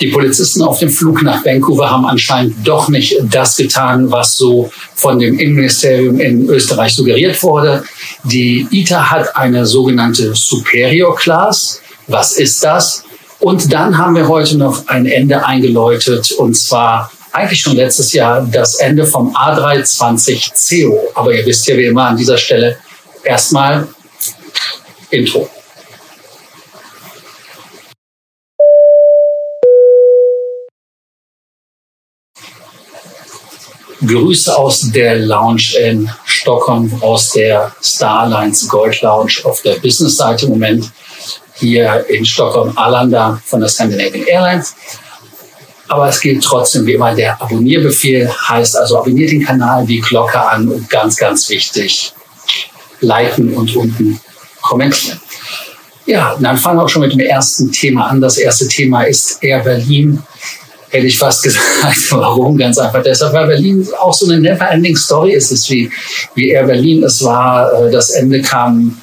Die Polizisten auf dem Flug nach Vancouver haben anscheinend doch nicht das getan, was so von dem Innenministerium in Österreich suggeriert wurde. Die ITA hat eine sogenannte Superior Class. Was ist das? Und dann haben wir heute noch ein Ende eingeläutet und zwar eigentlich schon letztes Jahr das Ende vom A320 CO. Aber ihr wisst ja wie immer an dieser Stelle erstmal Intro. Grüße aus der Lounge in Stockholm, aus der Starlines Gold Lounge auf der Business-Seite im Moment hier in Stockholm Arlanda von der Scandinavian Airlines. Aber es gilt trotzdem wie immer der Abonnierbefehl, heißt also abonniert den Kanal, die Glocke an und ganz, ganz wichtig, liken und unten kommentieren. Ja, dann fangen wir auch schon mit dem ersten Thema an. Das erste Thema ist Air Berlin hätte ich fast gesagt. Warum? Ganz einfach deshalb, weil Berlin auch so eine never-ending Story ist. Es wie, wie Air Berlin es war. Äh, das Ende kam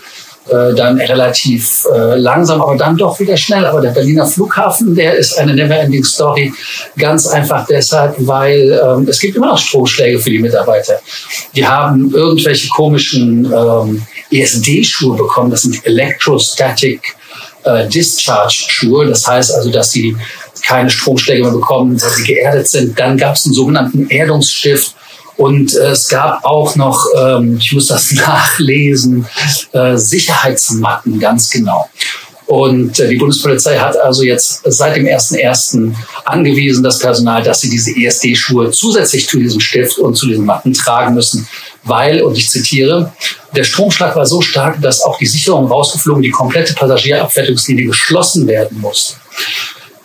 äh, dann relativ äh, langsam, aber dann doch wieder schnell. Aber der Berliner Flughafen, der ist eine never-ending Story. Ganz einfach deshalb, weil ähm, es gibt immer noch Stromschläge für die Mitarbeiter. Die haben irgendwelche komischen ähm, ESD-Schuhe bekommen. Das sind Electrostatic Discharge-Schuhe. Das heißt also, dass sie keine Stromschläge mehr bekommen, weil sie geerdet sind. Dann gab es einen sogenannten Erdungsstift. Und äh, es gab auch noch, ähm, ich muss das nachlesen, äh, Sicherheitsmatten, ganz genau. Und äh, die Bundespolizei hat also jetzt seit dem 1.1. angewiesen, das Personal, dass sie diese ESD-Schuhe zusätzlich zu diesem Stift und zu diesen Matten tragen müssen, weil, und ich zitiere, der Stromschlag war so stark, dass auch die Sicherung rausgeflogen, die komplette Passagierabfertigungslinie geschlossen werden musste.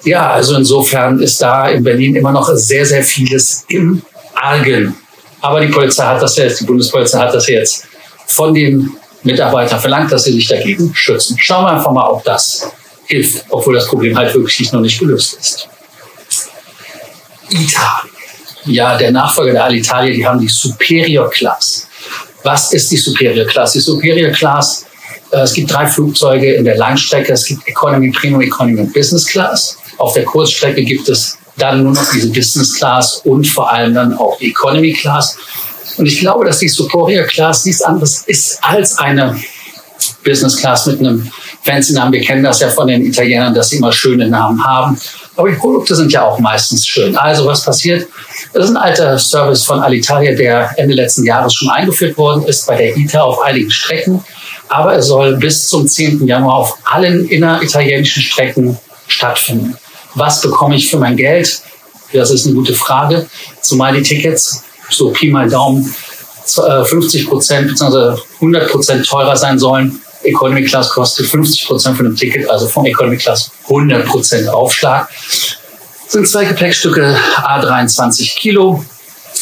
Ja, also insofern ist da in Berlin immer noch sehr, sehr vieles im Argen. Aber die Polizei hat das jetzt, die Bundespolizei hat das jetzt von den Mitarbeitern verlangt, dass sie sich dagegen schützen. Schauen wir einfach mal, ob das hilft, obwohl das Problem halt wirklich noch nicht gelöst ist. ITA. Ja, der Nachfolger der Alitalia, die haben die Superior Class. Was ist die Superior Class? Die Superior Class, äh, es gibt drei Flugzeuge in der Langstrecke. Es gibt Economy, Premium Economy und Business Class. Auf der Kurzstrecke gibt es dann nur noch diese Business Class und vor allem dann auch die Economy Class. Und ich glaube, dass die Superior Class nichts anderes ist als eine Business Class mit einem fancy Namen. Wir kennen das ja von den Italienern, dass sie immer schöne Namen haben. Aber die Produkte sind ja auch meistens schön. Also was passiert? Das ist ein alter Service von Alitalia, der Ende letzten Jahres schon eingeführt worden ist bei der ITA auf einigen Strecken. Aber er soll bis zum 10. Januar auf allen inneritalienischen Strecken stattfinden was bekomme ich für mein Geld? Das ist eine gute Frage. Zumal die Tickets, so Pi mal Daumen, 50 äh, Prozent bzw. 100 Prozent teurer sein sollen. Economy Class kostet 50 Prozent von dem Ticket, also vom Economy Class 100 Prozent Aufschlag. Das sind zwei Gepäckstücke, A23 Kilo.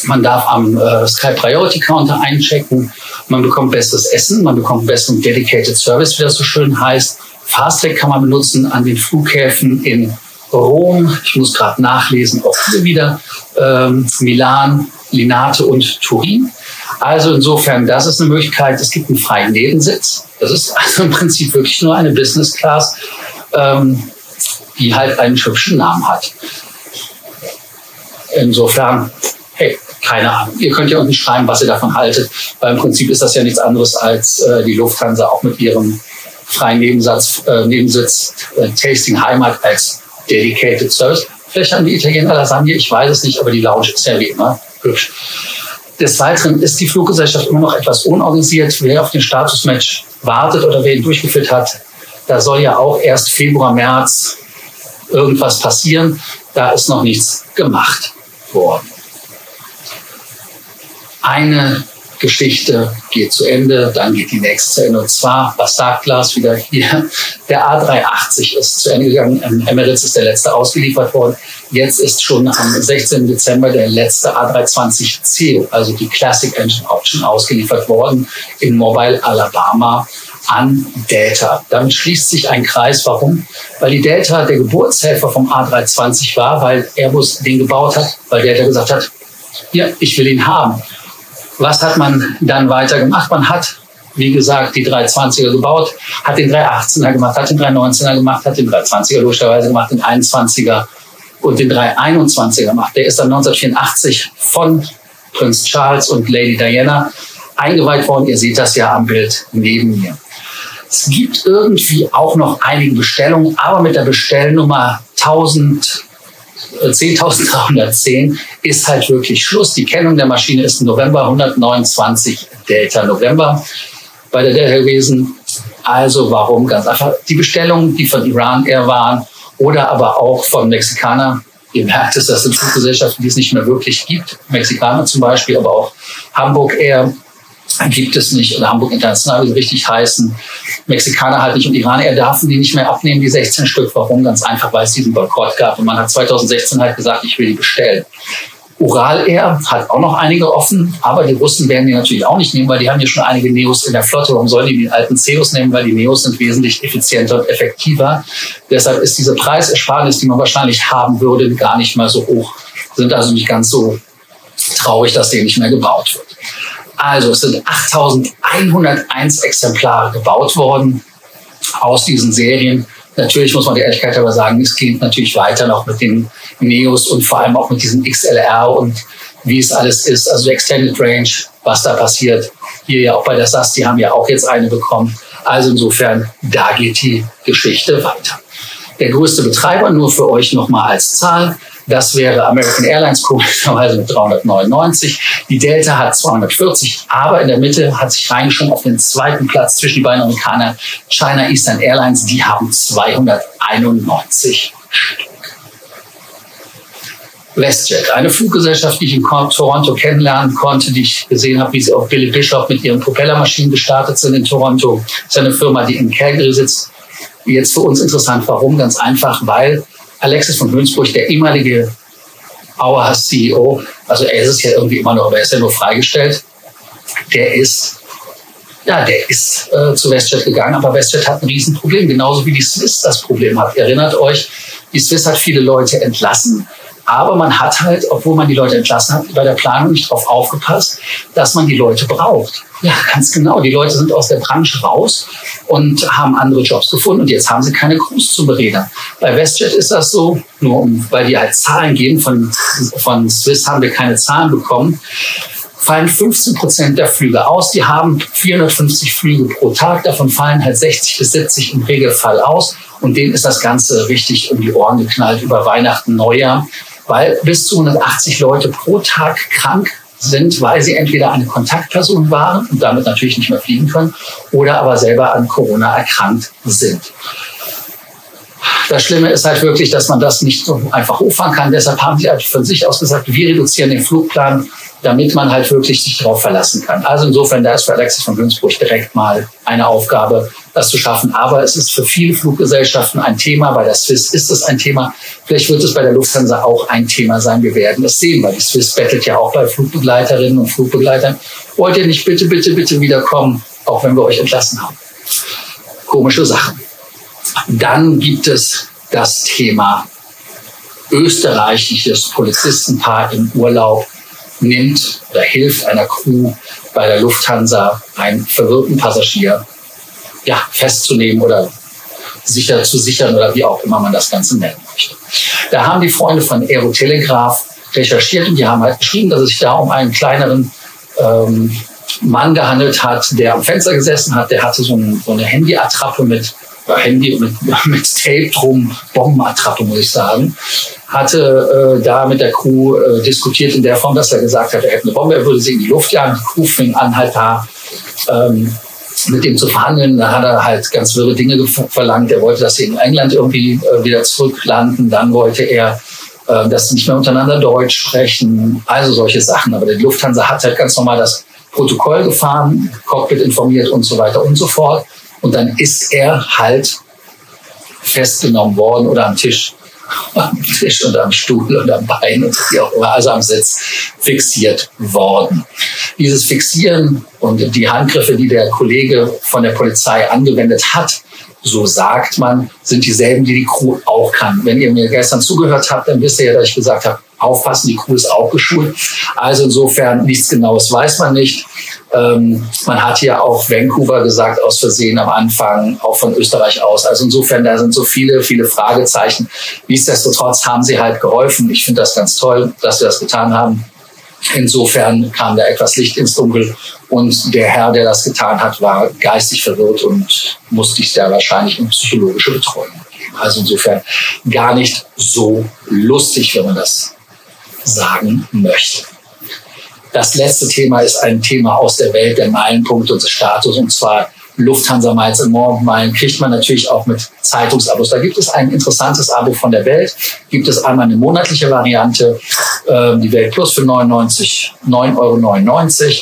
Man darf am äh, Sky Priority Counter einchecken. Man bekommt besseres Essen, man bekommt besseren Dedicated Service, wie das so schön heißt. Fasttrack kann man benutzen an den Flughäfen in Rom, ich muss gerade nachlesen, auch hier wieder ähm, Milan, Linate und Turin. Also insofern, das ist eine Möglichkeit. Es gibt einen freien Nebensitz. Das ist also im Prinzip wirklich nur eine Business Class, ähm, die halt einen hübschen Namen hat. Insofern, hey, keine Ahnung. Ihr könnt ja unten schreiben, was ihr davon haltet, weil im Prinzip ist das ja nichts anderes als äh, die Lufthansa auch mit ihrem freien Nebensatz, äh, Nebensitz äh, Tasting Heimat als Dedicated Service. Vielleicht haben die Italiener Lasagne, ich weiß es nicht, aber die Lounge ist ja wie immer hübsch. Des Weiteren ist die Fluggesellschaft immer noch etwas unorganisiert. Wer auf den Statusmatch wartet oder wer ihn durchgeführt hat, da soll ja auch erst Februar, März irgendwas passieren. Da ist noch nichts gemacht worden. Eine Geschichte geht zu Ende, dann geht die nächste zu Ende. Und zwar, was sagt Glas wieder hier? Der A380 ist zu Ende gegangen. Emirates ist der letzte ausgeliefert worden. Jetzt ist schon am 16. Dezember der letzte A320C, also die Classic Engine Option, ausgeliefert worden in Mobile, Alabama an Delta. Damit schließt sich ein Kreis. Warum? Weil die Delta der Geburtshelfer vom A320 war, weil Airbus den gebaut hat, weil Delta gesagt hat, ja, ich will ihn haben. Was hat man dann weiter gemacht? Man hat, wie gesagt, die 320er gebaut, hat den 318er gemacht, hat den 319er gemacht, hat den 320er logischerweise gemacht, den 21er und den 321er macht. Der ist dann 1984 von Prinz Charles und Lady Diana eingeweiht worden. Ihr seht das ja am Bild neben mir. Es gibt irgendwie auch noch einige Bestellungen, aber mit der Bestellnummer 1000 10.310 äh, ist halt wirklich Schluss. Die Kennung der Maschine ist November 129 Delta November bei der Delta gewesen. Also warum? Ganz einfach die Bestellungen, die von Iran Air waren oder aber auch von Mexikanern. Ihr merkt es, das sind Fluggesellschaften, die es nicht mehr wirklich gibt. Mexikaner zum Beispiel, aber auch Hamburg Air gibt es nicht oder Hamburg International, wie sie richtig heißen. Mexikaner halt nicht und Iraner dürfen die nicht mehr abnehmen, die 16 Stück. Warum? Ganz einfach, weil es diesen Boykott gab. Und man hat 2016 halt gesagt, ich will die bestellen. Ural Air hat auch noch einige offen, aber die Russen werden die natürlich auch nicht nehmen, weil die haben ja schon einige Neos in der Flotte. Warum sollen die die alten Ceos nehmen? Weil die Neos sind wesentlich effizienter und effektiver. Deshalb ist diese Preisersparnis, die man wahrscheinlich haben würde, gar nicht mal so hoch. Sind also nicht ganz so traurig, dass die nicht mehr gebaut wird. Also es sind 8101 Exemplare gebaut worden aus diesen Serien. Natürlich muss man der Ehrlichkeit aber sagen, es geht natürlich weiter noch mit den Neos und vor allem auch mit diesem XLR und wie es alles ist, also Extended Range, was da passiert. Hier ja auch bei der SAS, die haben ja auch jetzt eine bekommen. Also insofern, da geht die Geschichte weiter. Der größte Betreiber, nur für euch nochmal als Zahl, das wäre American Airlines komischerweise mit 399. Die Delta hat 240, aber in der Mitte hat sich reingeschoben auf den zweiten Platz zwischen die beiden Amerikaner China Eastern Airlines. Die haben 291 Stück. WestJet, eine Fluggesellschaft, die ich in Toronto kennenlernen konnte, die ich gesehen habe, wie sie auf Billy Bishop mit ihren Propellermaschinen gestartet sind in Toronto. Das ist eine Firma, die in Calgary sitzt. Jetzt für uns interessant. Warum? Ganz einfach, weil Alexis von Hönsburg, der ehemalige Auerhaus CEO, also er ist es ja irgendwie immer noch, aber er ist ja nur freigestellt, der ist ja, der ist äh, zu WestJet gegangen, aber WestJet hat ein Riesenproblem, genauso wie die Swiss das Problem hat. Erinnert euch, die Swiss hat viele Leute entlassen, aber man hat halt, obwohl man die Leute entlassen hat, bei der Planung nicht darauf aufgepasst, dass man die Leute braucht. Ja, ganz genau. Die Leute sind aus der Branche raus und haben andere Jobs gefunden und jetzt haben sie keine Crews zu bereden. Bei WestJet ist das so, nur weil die halt Zahlen geben, von, von Swiss haben wir keine Zahlen bekommen, fallen 15 Prozent der Flüge aus. Die haben 450 Flüge pro Tag, davon fallen halt 60 bis 70 im Regelfall aus und denen ist das Ganze richtig um die Ohren geknallt über Weihnachten, Neujahr, weil bis zu 180 Leute pro Tag krank sind, weil sie entweder eine Kontaktperson waren und damit natürlich nicht mehr fliegen können oder aber selber an Corona erkrankt sind. Das Schlimme ist halt wirklich, dass man das nicht so einfach hochfahren kann. Deshalb haben sie halt von sich aus gesagt, wir reduzieren den Flugplan damit man halt wirklich sich darauf verlassen kann. Also insofern, da ist für Alexis von Günzburg direkt mal eine Aufgabe, das zu schaffen. Aber es ist für viele Fluggesellschaften ein Thema. Bei der Swiss ist es ein Thema. Vielleicht wird es bei der Lufthansa auch ein Thema sein. Wir werden es sehen, weil die Swiss bettelt ja auch bei Flugbegleiterinnen und Flugbegleitern. Wollt ihr nicht bitte, bitte, bitte wiederkommen, auch wenn wir euch entlassen haben? Komische Sachen. Dann gibt es das Thema österreichisches Polizistenpaar im Urlaub nimmt oder hilft einer Crew bei der Lufthansa einen verwirrten Passagier ja, festzunehmen oder sicher zu sichern oder wie auch immer man das Ganze nennen möchte. Da haben die Freunde von Aerotelegraph recherchiert und die haben halt geschrieben, dass es sich da um einen kleineren ähm, Mann gehandelt hat, der am Fenster gesessen hat. Der hatte so, ein, so eine Handyattrappe mit Handy mit, mit Tape drum, Bombenattrappe, muss ich sagen, hatte äh, da mit der Crew äh, diskutiert in der Form, dass er gesagt hat, er hätte eine Bombe, er würde sie in die Luft jagen. Die Crew fing an, halt da ähm, mit dem zu verhandeln. Da hat er halt ganz wirre Dinge verlangt. Er wollte, dass sie in England irgendwie äh, wieder zurücklanden. Dann wollte er, äh, dass sie nicht mehr untereinander Deutsch sprechen. Also solche Sachen. Aber die Lufthansa hat halt ganz normal das Protokoll gefahren, Cockpit informiert und so weiter und so fort. Und dann ist er halt festgenommen worden oder am Tisch, am Tisch und am Stuhl und am Bein und wie auch immer, also am Sitz fixiert worden. Dieses Fixieren und die Handgriffe, die der Kollege von der Polizei angewendet hat, so sagt man, sind dieselben, die die Crew auch kann. Wenn ihr mir gestern zugehört habt, dann wisst ihr ja, dass ich gesagt habe, aufpassen, die Crew ist auch geschult. Also insofern nichts Genaues weiß man nicht. Ähm, man hat hier auch Vancouver gesagt, aus Versehen am Anfang, auch von Österreich aus. Also insofern, da sind so viele, viele Fragezeichen. Nichtsdestotrotz haben sie halt geholfen. Ich finde das ganz toll, dass sie das getan haben. Insofern kam da etwas Licht ins Dunkel und der Herr, der das getan hat, war geistig verwirrt und musste sich da wahrscheinlich in psychologische Betreuung geben. Also insofern gar nicht so lustig, wenn man das sagen möchte. Das letzte Thema ist ein Thema aus der Welt der Meilenpunkte und des Status, und zwar Lufthansa Miles und More Meilen kriegt man natürlich auch mit Zeitungsabos. Da gibt es ein interessantes Abo von der Welt. Gibt es einmal eine monatliche Variante, äh, die Welt Plus für 99, 9,99 Euro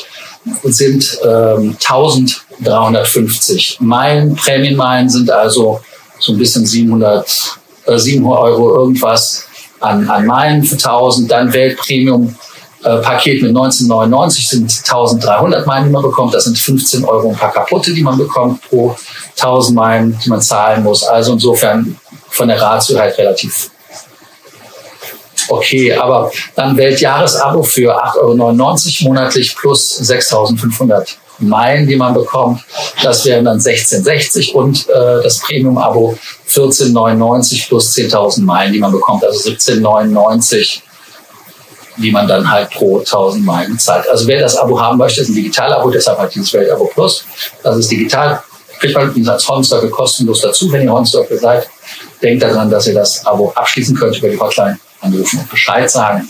sind ähm, 1350 Meilen. Prämienmeilen sind also so ein bisschen 700, äh, 7 Euro irgendwas an, an Meilen für 1000. Dann Weltpremium äh, Paket mit 1999 sind 1300 Meilen, die man bekommt. Das sind 15 Euro ein paar kaputte, die man bekommt pro 1000 Meilen, die man zahlen muss. Also insofern von der Ratio halt relativ okay. Aber dann Weltjahresabo für 8,99 Euro monatlich plus 6500 Meilen, die man bekommt. Das wären dann 16,60 und äh, das Premium-Abo 14,99 plus 10.000 Meilen, die man bekommt. Also 17,99 die man dann halt pro 1000 Meilen zahlt. Also wer das Abo haben möchte, ist ein Digital-Abo, deshalb hat dieses Welt-Abo Plus. Das ist digital. Kriegt man wie gesagt Hornsdorfe kostenlos dazu, wenn ihr Hornsdorfe seid. Denkt daran, dass ihr das Abo abschließen könnt über die Hotline, anrufen und Bescheid sagen.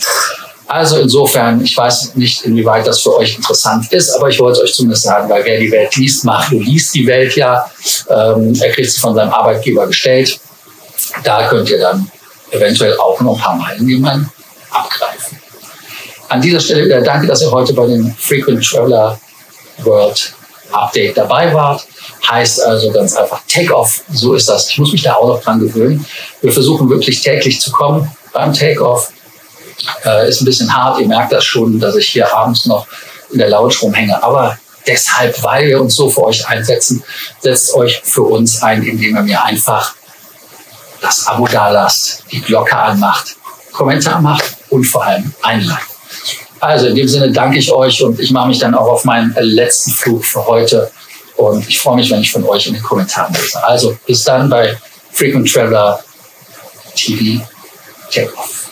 Also insofern, ich weiß nicht, inwieweit das für euch interessant ist, aber ich wollte es euch zumindest sagen, weil wer die Welt liest, macht, du liest die Welt ja. Ähm, er kriegt sie von seinem Arbeitgeber gestellt. Da könnt ihr dann eventuell auch noch ein paar Meilen nehmen abgreifen. An dieser Stelle wieder danke, dass ihr heute bei dem Frequent Traveler World Update dabei wart. Heißt also ganz einfach Take-Off. So ist das. Ich muss mich da auch noch dran gewöhnen. Wir versuchen wirklich täglich zu kommen beim Take-Off. Äh, ist ein bisschen hart. Ihr merkt das schon, dass ich hier abends noch in der Lounge rumhänge. Aber deshalb, weil wir uns so für euch einsetzen, setzt euch für uns ein, indem ihr mir einfach das Abo da lasst, die Glocke anmacht, Kommentar macht und vor allem ein Like. Also in dem Sinne danke ich euch und ich mache mich dann auch auf meinen letzten Flug für heute. Und ich freue mich, wenn ich von euch in den Kommentaren lese. Also bis dann bei Frequent Traveler TV. Take off.